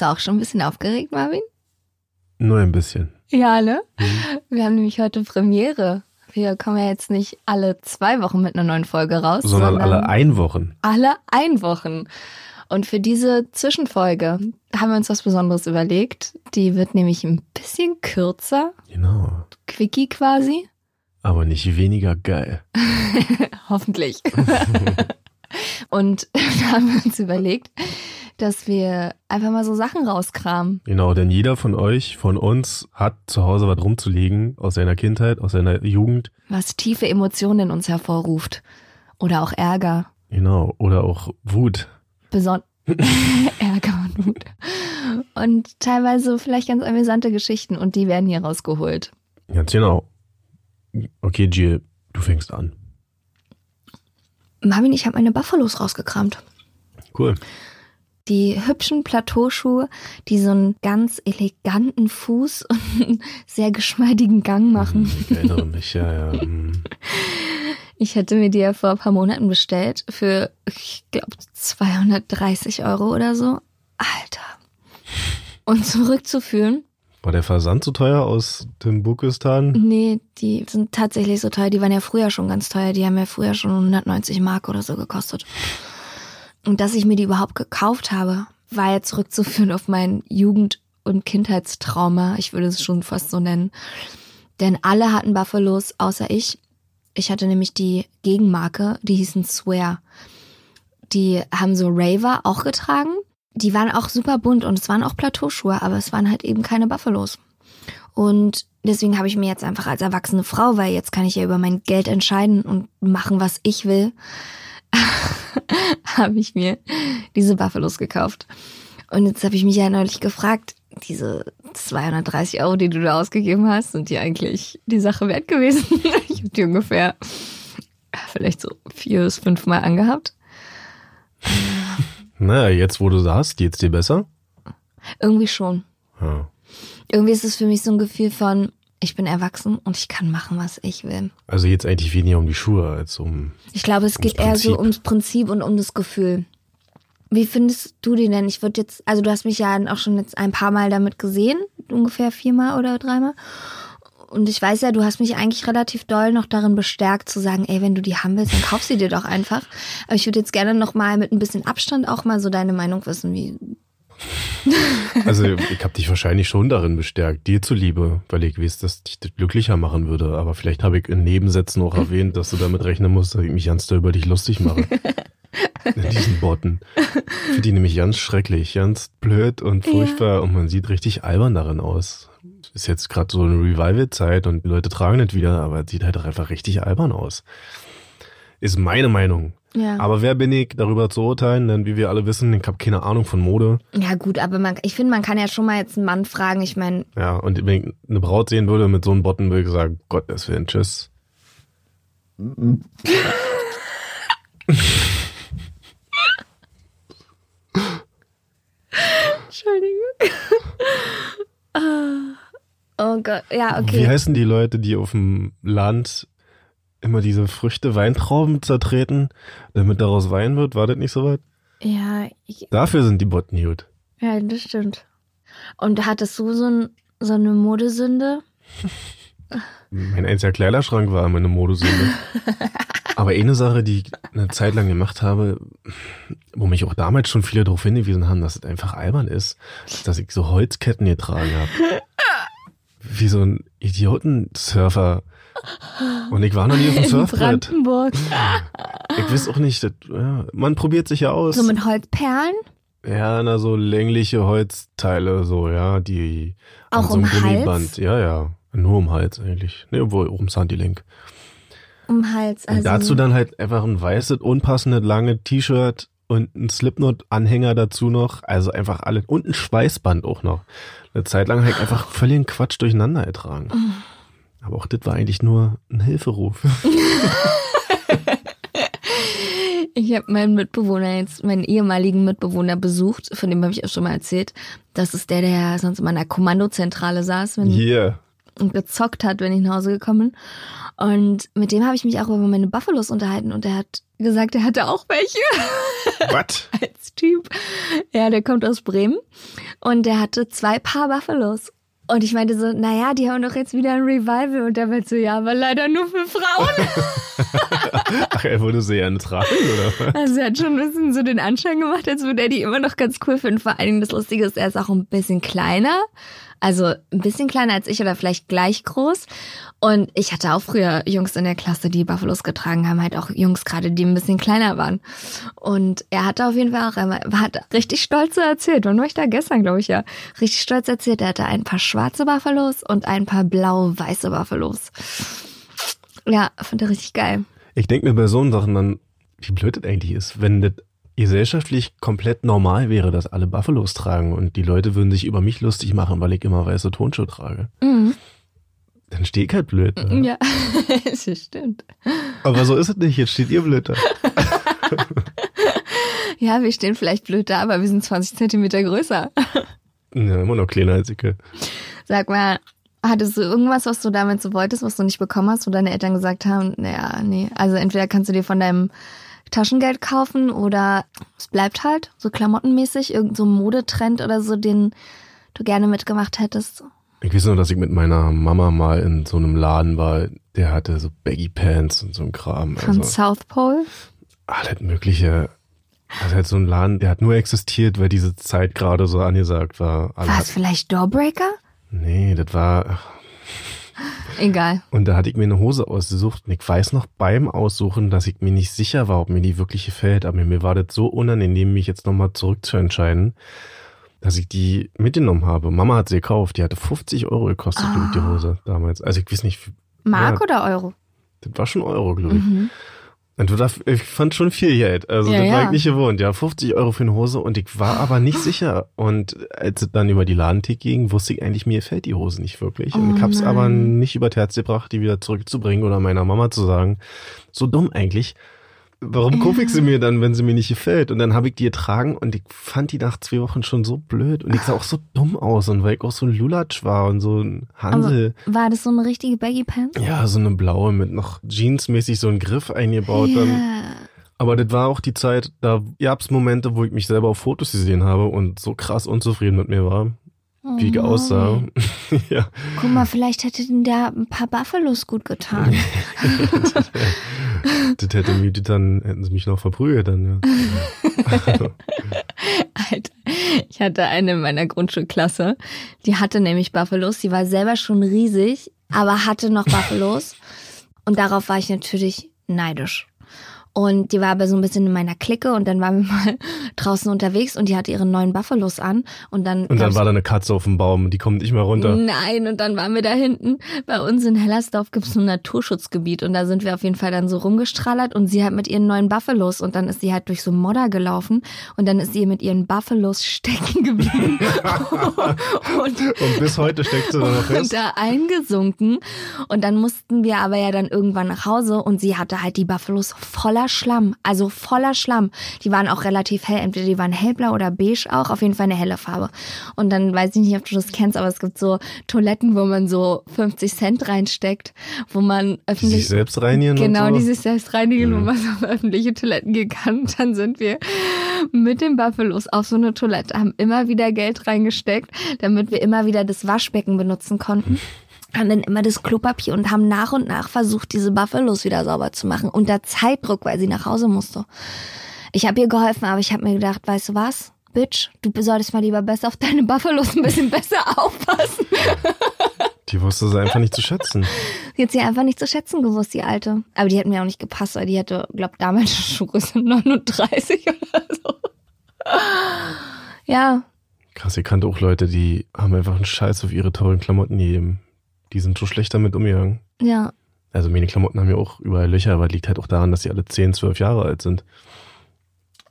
Bist du auch schon ein bisschen aufgeregt, Marvin? Nur ein bisschen. Ja, ne? Wir haben nämlich heute Premiere. Wir kommen ja jetzt nicht alle zwei Wochen mit einer neuen Folge raus, Sondern alle Einwochen. alle ein Wochen. Und für diese Zwischenfolge haben wir uns was Besonderes überlegt. Die wird nämlich ein bisschen kürzer, Genau. quickie quasi. Aber nicht weniger geil. Hoffentlich. Und da haben wir uns überlegt, dass wir einfach mal so Sachen rauskramen. Genau, denn jeder von euch, von uns, hat zu Hause was rumzulegen aus seiner Kindheit, aus seiner Jugend. was tiefe Emotionen in uns hervorruft. Oder auch Ärger. Genau. Oder auch Wut. Beson Ärger und Wut. Und teilweise vielleicht ganz amüsante Geschichten und die werden hier rausgeholt. Ganz genau. Okay, Jill, du fängst an. Marvin, ich habe meine Buffalos rausgekramt. Cool. Die hübschen Plateauschuhe, die so einen ganz eleganten Fuß und einen sehr geschmeidigen Gang machen. Ich erinnere mich, ja, ja. hm. Ich hatte mir die ja vor ein paar Monaten bestellt für, ich glaube, 230 Euro oder so. Alter. Und zurückzuführen, War der Versand so teuer aus Timbukistan? nee, die sind tatsächlich so teuer. Die waren ja früher schon ganz teuer. Die haben ja früher schon 190 Mark oder so gekostet. Und dass ich mir die überhaupt gekauft habe, war ja zurückzuführen auf mein Jugend- und Kindheitstrauma. Ich würde es schon fast so nennen. Denn alle hatten Buffalos, außer ich. Ich hatte nämlich die Gegenmarke, die hießen Swear. Die haben so Raver auch getragen. Die waren auch super bunt und es waren auch Plateauschuhe, aber es waren halt eben keine Buffalos. Und deswegen habe ich mir jetzt einfach als erwachsene Frau, weil jetzt kann ich ja über mein Geld entscheiden und machen, was ich will, habe ich mir diese Buffalos gekauft. Und jetzt habe ich mich ja neulich gefragt, diese 230 Euro, die du da ausgegeben hast, sind die eigentlich die Sache wert gewesen? ich habe die ungefähr vielleicht so vier bis fünf Mal angehabt. Naja, jetzt wo du sie hast, geht's dir besser? Irgendwie schon. Ja. Irgendwie ist es für mich so ein Gefühl von, ich bin erwachsen und ich kann machen, was ich will. Also jetzt eigentlich weniger um die Schuhe als um. Ich glaube, es geht eher so ums Prinzip und um das Gefühl. Wie findest du die denn? Ich würde jetzt, also du hast mich ja auch schon jetzt ein paar Mal damit gesehen, ungefähr viermal oder dreimal. Und ich weiß ja, du hast mich eigentlich relativ doll noch darin bestärkt zu sagen, ey, wenn du die haben willst, dann kauf sie dir doch einfach. Aber ich würde jetzt gerne noch mal mit ein bisschen Abstand auch mal so deine Meinung wissen, wie Also ich habe dich wahrscheinlich schon darin bestärkt, dir zuliebe, weil ich weiß, dass dich das glücklicher machen würde. Aber vielleicht habe ich in Nebensätzen auch erwähnt, dass du damit rechnen musst, dass ich mich ganz doll über dich lustig mache. In diesen Botten. Finde die nämlich ganz schrecklich, ganz blöd und furchtbar und man sieht richtig albern darin aus. Ist jetzt gerade so eine Revival-Zeit und die Leute tragen das wieder, aber es sieht halt einfach richtig albern aus. Ist meine Meinung. ja. Aber wer bin ich, darüber zu urteilen? Denn wie wir alle wissen, ich habe keine Ahnung von Mode. Ja gut, aber man, ich finde, man kann ja schon mal jetzt einen Mann fragen. Ich meine, Ja, und wenn ich eine Braut sehen würde mit so einem Botten, würde ich sagen, Gottes Willen, tschüss. Entschuldigung. Ah. oh Gott, ja, Wie okay. heißen die Leute, die auf dem Land immer diese Früchte Weintrauben zertreten, damit daraus Wein wird? War das nicht so weit? Ja, ich, Dafür sind die Botten gut. ja, das stimmt. Und hattest du so, ein, so eine Modesünde? Mein einziger Kleiderschrank war immer eine Modesünde. Aber eine Sache, die ich eine Zeit lang gemacht habe, wo mich auch damals schon viele darauf hingewiesen haben, dass es einfach albern ist, ist, dass ich so Holzketten getragen habe. Wie so ein Idiotensurfer. Und ich war noch nie auf dem In Surfbrett. Brandenburg. Ich weiß auch nicht, das, ja, man probiert sich ja aus. So mit Holzperlen? Ja, na, so längliche Holzteile, so, ja, die Auch so einem um Hals? Gummiband. Ja, ja. Nur um Hals eigentlich. Ne, obwohl um Sandy-Link. Um Hals. Und Also, dazu dann halt einfach ein weißes, unpassendes, lange T-Shirt und ein Slipknot-Anhänger dazu noch. Also einfach alle. Und ein Schweißband auch noch. Eine Zeit lang halt einfach völligen Quatsch durcheinander ertragen. Aber auch das war eigentlich nur ein Hilferuf. Ich habe meinen Mitbewohner jetzt, meinen ehemaligen Mitbewohner besucht, von dem habe ich auch schon mal erzählt. Das ist der, der sonst immer in der Kommandozentrale saß wenn, Hier. und gezockt hat, wenn ich nach Hause gekommen bin. Und mit dem habe ich mich auch über meine Buffalos unterhalten und er hat gesagt, er hatte auch welche Was? als Typ. Ja, der kommt aus Bremen und der hatte zwei Paar Buffalos. Und ich meinte so, naja, die haben doch jetzt wieder ein Revival. Und der meinte so, ja, aber leider nur für Frauen. Ach, er würde sie gerne tragen, oder? Also er hat schon ein bisschen so den Anschein gemacht, als würde er die immer noch ganz cool finden. Vor allen Dingen das Lustige ist, er ist auch ein bisschen kleiner. Also ein bisschen kleiner als ich oder vielleicht gleich groß. Und ich hatte auch früher Jungs in der Klasse, die Buffalos getragen haben, halt auch Jungs gerade, die ein bisschen kleiner waren. Und er hatte auf jeden Fall auch, er hat richtig stolz erzählt, wann war ich da gestern, glaube ich ja, richtig stolz erzählt, er hatte ein paar schwarze Buffalos und ein paar blau-weiße Buffalos. Ja, fand er richtig geil. Ich denke mir bei so Sachen dann, wie blöd das eigentlich ist, wenn das gesellschaftlich komplett normal wäre, dass alle Buffalos tragen und die Leute würden sich über mich lustig machen, weil ich immer weiße Tonschuhe trage. Mhm. Dann stehe ich halt blöd. Ne? Ja, das stimmt. Aber so ist es nicht, jetzt steht ihr blöd da. Ja, wir stehen vielleicht blöd da, aber wir sind 20 Zentimeter größer. Ja, immer noch kleiner als ich. Sag mal, hattest du irgendwas, was du damit so wolltest, was du nicht bekommen hast, wo deine Eltern gesagt haben, naja, nee, also entweder kannst du dir von deinem Taschengeld kaufen oder es bleibt halt, so klamottenmäßig, irgend so ein Modetrend oder so, den du gerne mitgemacht hättest. Ich weiß nur, dass ich mit meiner Mama mal in so einem Laden war, der hatte so Baggy Pants und so ein Kram. Von Also South Pole. alles mögliche. Also halt so ein Laden, der hat nur existiert, weil diese Zeit gerade so angesagt war. Alle War es vielleicht Doorbreaker? nee, das war, Egal. Und da hatte ich mir eine Hose ausgesucht und ich weiß noch beim Aussuchen, dass ich mir nicht sicher war, ob mir die wirklich gefällt. Aber mir war das so unangenehm, mich jetzt nochmal zurückzuentscheiden, dass ich die mitgenommen habe. Mama hat sie gekauft, die hatte 50 Euro gekostet, Ah. die Hose damals. Also ich weiß nicht, Mark Ja. oder Euro? das war schon Euro, glaube ich. Mhm. Und du darf, ich fand schon viel Geld. Also Ja, das war ja. ich nicht gewohnt. Ja, 50 Euro für eine Hose und ich war aber nicht sicher. Und als es dann über die Ladentheke ging, wusste ich eigentlich, mir gefällt die Hose nicht wirklich. Und Oh ich hab's nein. aber nicht über das Herz gebracht, die wieder zurückzubringen oder meiner Mama zu sagen. So dumm eigentlich. Warum kaufe ich sie mir dann, wenn sie mir nicht gefällt? Und dann habe ich die getragen und ich fand die nach zwei Wochen schon so blöd. Und ich sah auch so dumm aus. Und weil ich auch so ein Lulatsch war und so ein Hansel. War das so eine richtige Baggy Pants? Ja, so eine blaue mit noch jeansmäßig so einen Griff eingebaut. Dann Ja. aber das war auch die Zeit, da gab's Momente, wo ich mich selber auf Fotos gesehen habe und so krass unzufrieden mit mir war, wie Oh aussah. ja. Guck mal, vielleicht hätte denn da ein paar Buffalos gut getan. Das hätte mich dann, hätten sie mich noch verprügelt dann, ja. Alter, ich hatte eine in meiner Grundschulklasse, die hatte nämlich Buffalos, die war selber schon riesig, aber hatte noch Buffalos. Und darauf war ich natürlich neidisch. Und die war aber so ein bisschen in meiner Clique und dann waren wir mal draußen unterwegs und die hatte ihre neuen Buffalos an und dann Und dann war da eine Katze auf dem Baum und die kommt nicht mehr runter. Nein, und dann waren wir da hinten. Bei uns in Hellersdorf gibt es ein Naturschutzgebiet und da sind wir auf jeden Fall dann so rumgestrallert und sie halt mit ihren neuen Buffalos und dann ist sie halt durch so Modder gelaufen und dann ist sie mit ihren Buffalos stecken geblieben und, Und bis heute steckt sie da noch und fest. da eingesunken und dann mussten wir aber ja dann irgendwann nach Hause und sie hatte halt die Buffalos voller Schlamm, also voller Schlamm. Die waren auch relativ hell, entweder die waren hellblau oder beige auch, auf jeden Fall eine helle Farbe. Und dann weiß ich nicht, ob du das kennst, aber es gibt so Toiletten, wo man so 50 Cent reinsteckt, wo man Die sich öffentlich selbst reinigen Genau, so. die sich selbst reinigen, wo Mhm. man so auf öffentliche Toiletten gehen kann. Und dann sind wir mit den Buffalos auf so eine Toilette, haben immer wieder Geld reingesteckt, damit wir immer wieder das Waschbecken benutzen konnten. Haben dann immer das Klopapier und haben nach und nach versucht, diese Buffalos wieder sauber zu machen. Unter Zeitdruck, weil sie nach Hause musste. Ich habe ihr geholfen, aber ich habe mir gedacht, weißt du was? Bitch, du solltest mal lieber besser auf deine Buffalos ein bisschen besser aufpassen. Die wusste sie einfach nicht zu schätzen. Die hat sie einfach nicht zu schätzen gewusst, die Alte. Aber die hat mir auch nicht gepasst, weil die hatte, glaub damals schon Schuhgröße 39 oder so. Ja, Krass, ich kannte auch Leute, die haben einfach einen Scheiß auf ihre tollen Klamotten gegeben. Die sind so schlecht damit umgegangen. Ja, Also meine Klamotten haben ja auch überall Löcher, aber liegt halt auch daran, dass sie alle 10, 12 Jahre alt sind.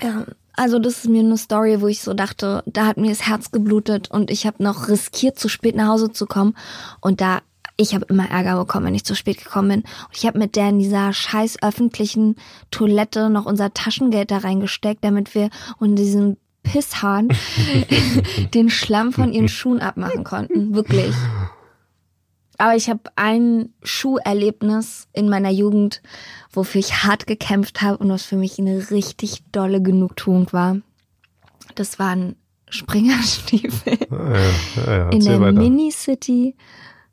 Ja, also das ist mir eine Story, wo ich so dachte, da hat mir das Herz geblutet und ich habe noch riskiert, zu spät nach Hause zu kommen. Und da, ich habe immer Ärger bekommen, wenn ich zu spät gekommen bin. Und ich habe mit der in dieser scheiß öffentlichen Toilette noch unser Taschengeld da reingesteckt, damit wir unter diesem Pisshahn den Schlamm von ihren Schuhen abmachen konnten. Wirklich. Aber ich habe ein Schuherlebnis in meiner Jugend, wofür ich hart gekämpft habe und was für mich eine richtig dolle Genugtuung war. Das waren Springerstiefel ja, ja, ja, in der weiter. Mini-City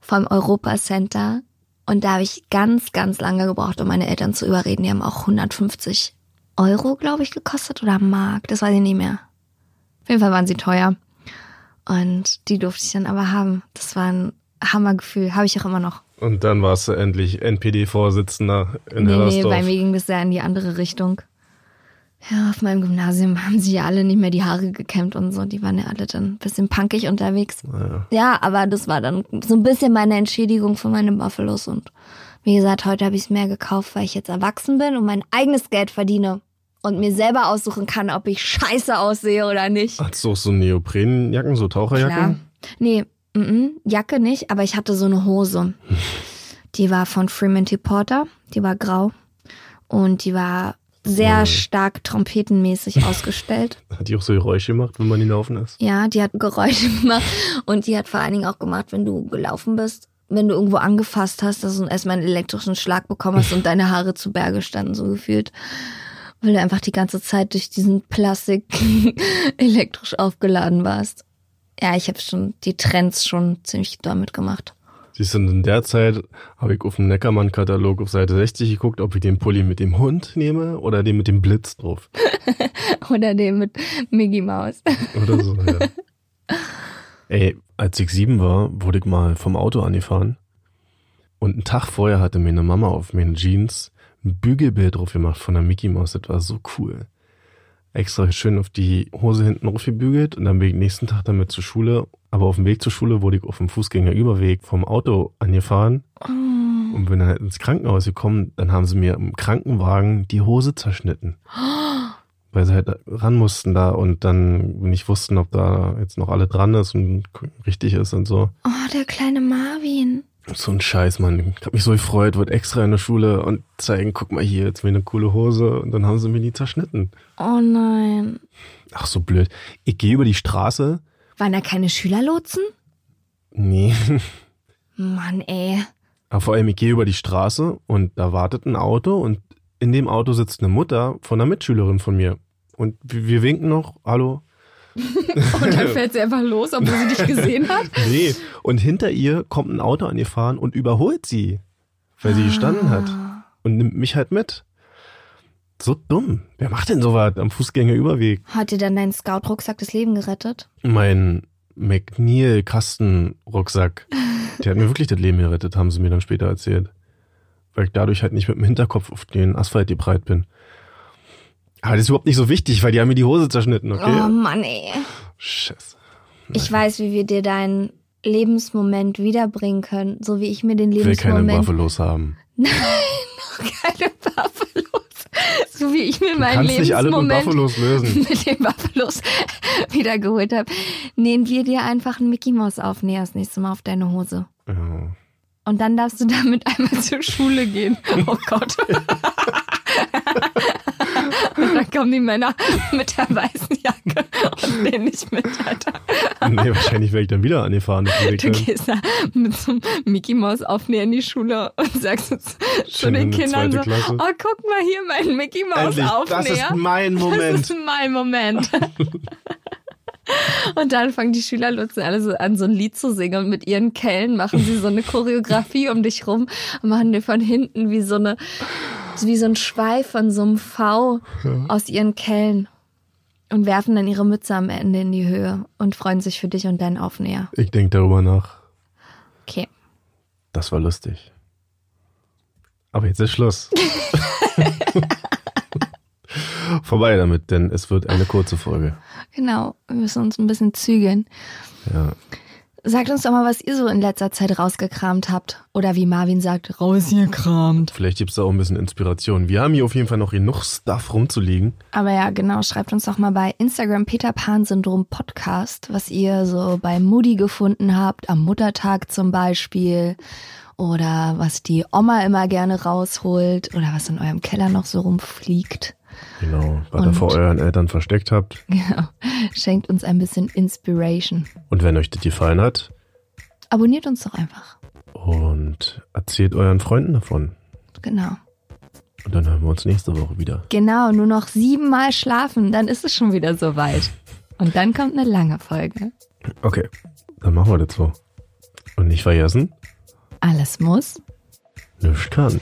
vom Europa Center. Und da habe ich ganz, ganz lange gebraucht, um meine Eltern zu überreden. Die haben auch 150 Euro, glaube ich, gekostet oder Mark. Das weiß ich nicht mehr. Auf jeden Fall waren sie teuer. Und die durfte ich dann aber haben. Das war ein Hammergefühl. Habe ich auch immer noch. Und dann warst du endlich NPD-Vorsitzender in Nee, nee, Hellersdorf. bei mir ging das ja in die andere Richtung. Ja, auf meinem Gymnasium haben sie ja alle nicht mehr die Haare gekämmt und so. Die waren ja alle dann ein bisschen punkig unterwegs. Ja. Ja, aber das war dann so ein bisschen meine Entschädigung für meine Buffalos. Und wie gesagt, heute habe ich es mehr gekauft, weil ich jetzt erwachsen bin und mein eigenes Geld verdiene. Und mir selber aussuchen kann, ob ich scheiße aussehe oder nicht. Hattest du auch so Neoprenjacken, so Klar. Taucherjacken? Nee, mm -mm, Jacke nicht, aber ich hatte so eine Hose. Die war von Fremantle Porter, die war grau und die war sehr stark trompetenmäßig ausgestellt. Hat die auch so Geräusche gemacht, wenn man hinlaufen ist? Ja, die hat Geräusche gemacht und die hat vor allen Dingen auch gemacht, wenn du gelaufen bist, wenn du irgendwo angefasst hast, dass du erstmal einen elektrischen Schlag bekommen hast und deine Haare zu Berge standen, so gefühlt. Weil du einfach die ganze Zeit durch diesen Plastik elektrisch aufgeladen warst. Ja, ich habe schon die Trends schon ziemlich damit gemacht. Siehst du, in der Zeit habe ich auf dem Neckermann-Katalog auf Seite 60 geguckt, ob ich den Pulli mit dem Hund nehme oder den mit dem Blitz drauf. Oder den mit Mickey Mouse. Oder so, ja. Ey, als ich sieben war, wurde ich mal vom Auto angefahren. Und einen Tag vorher hatte meine Mama auf meinen Jeans ein Bügelbild drauf gemacht von der Mickey Mouse. Das war so cool. Extra schön auf die Hose hinten drauf gebügelt und dann bin ich nächsten Tag damit zur Schule. Aber auf dem Weg zur Schule wurde ich auf dem Fußgängerüberweg vom Auto angefahren und bin dann halt ins Krankenhaus gekommen. Dann haben sie mir im Krankenwagen die Hose zerschnitten weil sie halt ran mussten da und dann nicht wussten, ob da jetzt noch alle dran ist und richtig ist und so. Oh, der kleine Marvin. So ein Scheiß, Mann. Ich hab mich so gefreut, wurde extra in der Schule und zeigen, guck mal hier, jetzt mir eine coole Hose und dann haben sie mir die zerschnitten. Oh nein. Ach, so blöd. Ich gehe über die Straße. Waren da keine Schülerlotsen? Nee. Mann, ey. Aber vor allem, ich gehe über die Straße und da wartet ein Auto und in dem Auto sitzt eine Mutter von einer Mitschülerin von mir. Und wir wir winken noch, hallo, Und dann fährt sie einfach los, obwohl sie dich gesehen hat. Nee, und hinter ihr kommt ein Auto angefahren und überholt sie, weil sie gestanden hat. Und nimmt mich halt mit. So dumm. Wer macht denn sowas am Fußgängerüberweg? Hat dir dann dein Scout-Rucksack das Leben gerettet? Mein McNeil-Kastenrucksack, der hat mir wirklich das Leben gerettet, haben sie mir dann später erzählt. Weil ich dadurch halt nicht mit dem Hinterkopf auf den Asphalt gebreit bin. Aber das ist überhaupt nicht so wichtig, weil die haben mir die Hose zerschnitten, okay? Oh Mann, ey. Scheiße. Ich weiß, wie wir dir deinen Lebensmoment wiederbringen können, so wie ich mir den Ich will keine Lebensmoment. Buffalos haben. keine Buffalos. So wie ich mir Du meinen kannst nicht alle mit Lebensmoment Buffalos lösen. mit den Buffalos wiedergeholt habe, nähen wir dir einfach einen Mickey Mouse auf, näher das nächste Mal auf deine Hose. Ja. Und dann darfst du damit einmal zur Schule gehen. Oh Gott. Kommen die Männer mit der weißen Jacke und nehmen nicht mit, Alter. Nee, wahrscheinlich werde ich dann wieder angefahren. dem Weg Du gehst da mit so einem Mickey Mouse aufnäher in die Schule und sagst zu den in der Kindern so, Klasse. oh, guck mal hier, mein Mickey Mouse Endlich, Aufnäher. das ist mein Das Moment. ist mein Moment. Und dann fangen die Schülerlotsen alle so an, so ein Lied zu singen und mit ihren Kellen machen sie so eine Choreografie um dich rum und machen dir von hinten wie so eine, wie so ein Schweif von so einem V aus ihren Kellen und werfen dann ihre Mütze am Ende in die Höhe und freuen sich für dich und deinen Aufnäher. Ich denke darüber nach. Okay. Das war lustig. Aber jetzt ist Schluss. Vorbei damit, denn es wird eine kurze Folge. Genau, wir müssen uns ein bisschen zügeln. Ja. Sagt uns doch mal, was ihr so in letzter Zeit rausgekramt habt. Oder wie Marvin sagt, rausgekramt. Vielleicht gibt's da auch ein bisschen Inspiration. Wir haben hier auf jeden Fall noch genug Stuff rumzulegen. Aber ja, genau, schreibt uns doch mal bei Instagram Peter Pan Syndrom Podcast, was ihr so bei Mutti gefunden habt, am Muttertag zum Beispiel. Oder was die Oma immer gerne rausholt. Oder was in eurem Keller noch so rumfliegt. Genau, was ihr vor euren Eltern versteckt habt. Genau. Schenkt uns ein bisschen Inspiration. Und wenn euch das gefallen hat, Abonniert uns doch einfach. und erzählt euren Freunden davon. Genau. Und dann hören wir uns nächste Woche wieder. Genau, nur noch siebenmal schlafen, dann ist es schon wieder soweit. Und dann kommt eine lange Folge. Okay, dann machen wir das so. Und nicht vergessen, Alles muss. nichts kann.